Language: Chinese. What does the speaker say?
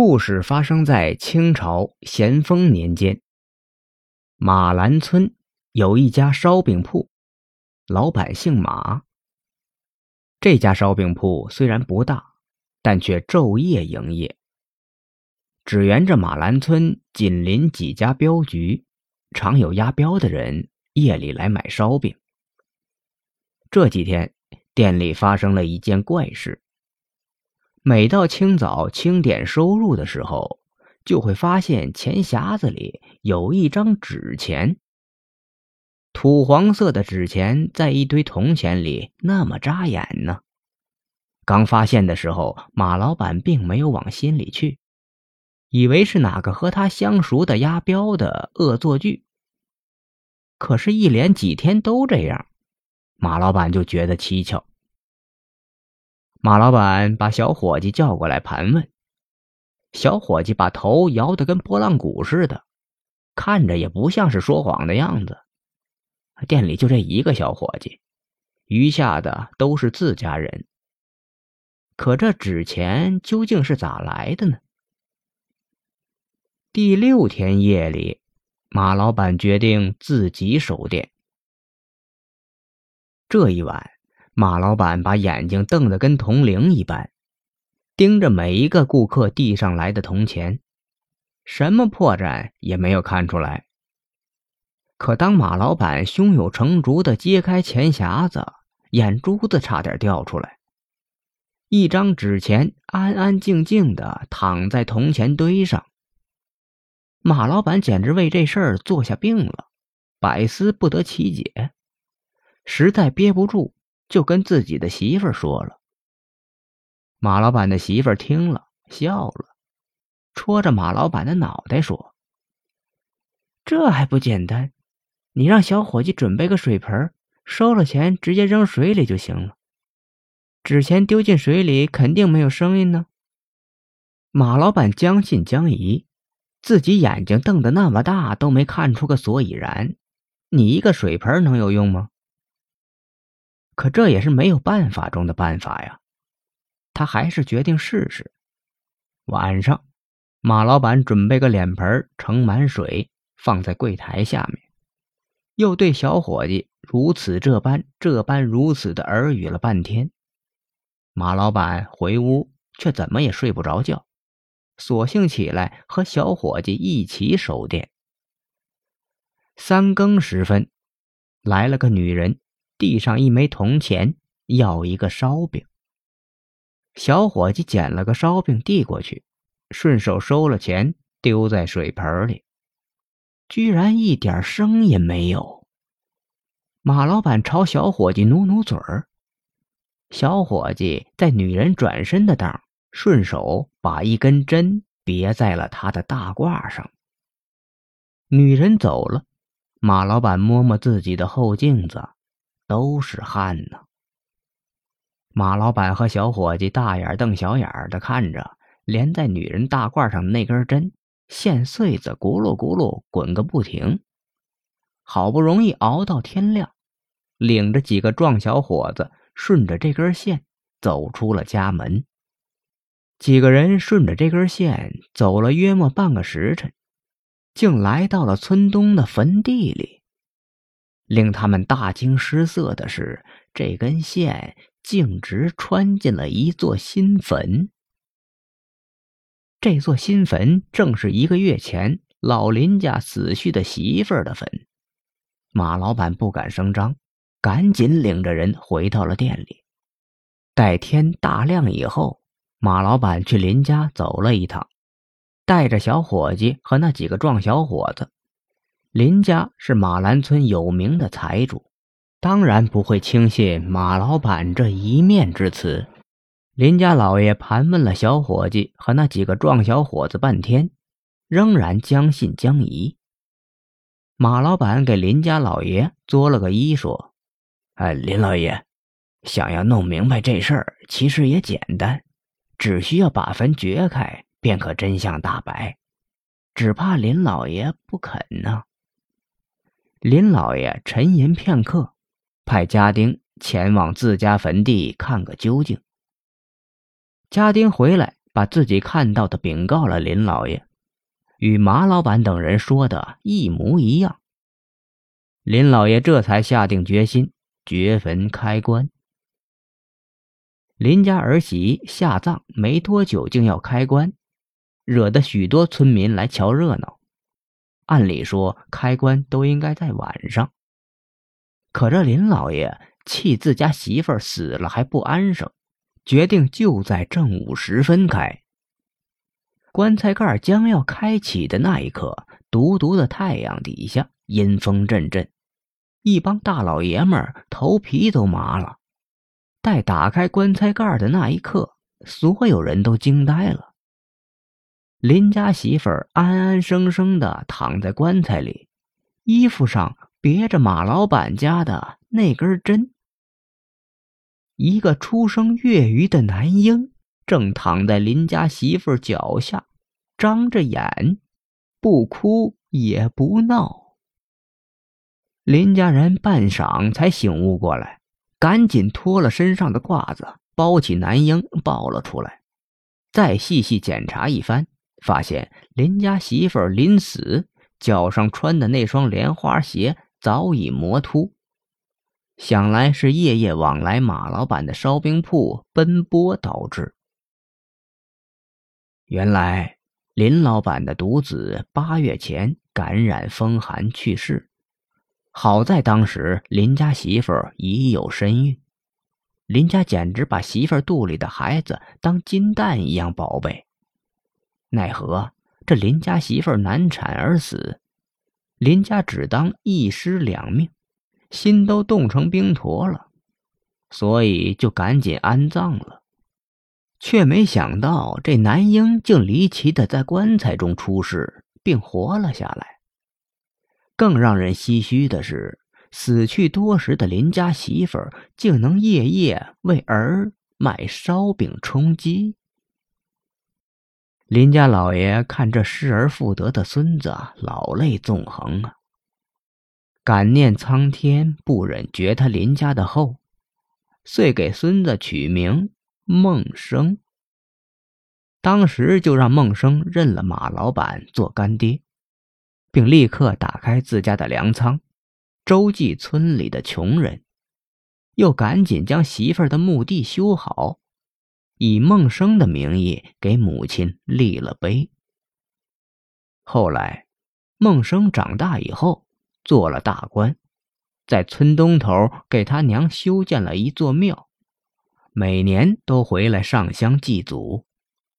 故事发生在清朝咸丰年间。马兰村有一家烧饼铺，老板姓马。这家烧饼铺虽然不大，但却昼夜营业。只缘这马兰村紧邻几家镖局，常有押镖的人夜里来买烧饼。这几天店里发生了一件怪事。每到清早清点收入的时候，就会发现钱匣子里有一张纸钱。土黄色的纸钱在一堆铜钱里，那么扎眼呢。刚发现的时候，马老板并没有往心里去，以为是哪个和他相熟的押镖的恶作剧。可是，一连几天都这样，马老板就觉得蹊跷。马老板把小伙计叫过来盘问，小伙计把头摇得跟拨浪鼓似的，看着也不像是说谎的样子。店里就这一个小伙计，余下的都是自家人。可这纸钱究竟是咋来的呢？第六天夜里，马老板决定自己守店。这一晚。马老板把眼睛瞪得跟铜铃一般，盯着每一个顾客递上来的铜钱，什么破绽也没有看出来。可当马老板胸有成竹的揭开钱匣子，眼珠子差点掉出来。一张纸钱安安静静的躺在铜钱堆上。马老板简直为这事儿做下病了，百思不得其解，实在憋不住。就跟自己的媳妇儿说了。马老板的媳妇儿听了笑了，戳着马老板的脑袋说：“这还不简单？你让小伙计准备个水盆，收了钱直接扔水里就行了。纸钱丢进水里肯定没有声音呢。”马老板将信将疑，自己眼睛瞪得那么大都没看出个所以然，你一个水盆能有用吗？可这也是没有办法中的办法呀，他还是决定试试。晚上，马老板准备个脸盆，盛满水，放在柜台下面，又对小伙计如此这般、这般如此的耳语了半天。马老板回屋却怎么也睡不着觉，索性起来和小伙计一起守店。三更时分，来了个女人。递上一枚铜钱，要一个烧饼。小伙计捡了个烧饼递过去，顺手收了钱，丢在水盆里，居然一点声音没有。马老板朝小伙计努努嘴儿，小伙计在女人转身的当，顺手把一根针别在了他的大褂上。女人走了，马老板摸摸自己的后镜子。都是汗呢。马老板和小伙计大眼瞪小眼的看着连在女人大褂上的那根针，线穗子咕噜咕噜滚个不停。好不容易熬到天亮，领着几个壮小伙子顺着这根线走出了家门。几个人顺着这根线走了约莫半个时辰，竟来到了村东的坟地里。令他们大惊失色的是，这根线径直穿进了一座新坟。这座新坟正是一个月前老林家死去的媳妇儿的坟。马老板不敢声张，赶紧领着人回到了店里。待天大亮以后，马老板去林家走了一趟，带着小伙计和那几个壮小伙子。林家是马兰村有名的财主，当然不会轻信马老板这一面之词。林家老爷盘问了小伙计和那几个壮小伙子半天，仍然将信将疑。马老板给林家老爷作了个揖，说：“哎，林老爷，想要弄明白这事儿，其实也简单，只需要把坟掘开，便可真相大白。只怕林老爷不肯呢。”林老爷沉吟片刻，派家丁前往自家坟地看个究竟。家丁回来，把自己看到的禀告了林老爷，与马老板等人说的一模一样。林老爷这才下定决心掘坟开棺。林家儿媳下葬没多久，竟要开棺，惹得许多村民来瞧热闹。按理说，开棺都应该在晚上，可这林老爷气自家媳妇儿死了还不安生，决定就在正午时分开。棺材盖将要开启的那一刻，毒毒的太阳底下，阴风阵阵。一帮大老爷们儿头皮都麻了。待打开棺材盖的那一刻，所有人都惊呆了。林家媳妇儿安安生生的躺在棺材里，衣服上别着马老板家的那根针。一个出生月余的男婴正躺在林家媳妇儿脚下，张着眼，不哭也不闹。林家人半晌才醒悟过来，赶紧脱了身上的褂子，包起男婴抱了出来。再细细检查一番，发现林家媳妇临死脚上穿的那双莲花鞋早已磨秃，想来是夜夜往来马老板的烧饼铺奔波导致。原来林老板的独子八月前感染风寒去世。好在当时林家媳妇儿已有身孕，林家简直把媳妇儿肚里的孩子当金蛋一样宝贝。奈何这林家媳妇难产而死，林家只当一尸两命，心都冻成冰坨了，所以就赶紧安葬了。却没想到这男婴竟离奇的在棺材中出世，并活了下来。更让人唏嘘的是，死去多时的林家媳妇儿竟能夜夜为儿卖烧饼充饥。林家老爷看这失而复得的孙子，老泪纵横啊！感念苍天不忍绝他林家的后，遂给孙子取名孟生。当时就让孟生认了马老板做干爹。并立刻打开自家的粮仓，周济村里的穷人，又赶紧将媳妇儿的墓地修好，以孟生的名义给母亲立了碑。后来，孟生长大以后做了大官，在村东头给他娘修建了一座庙，每年都回来上香祭祖。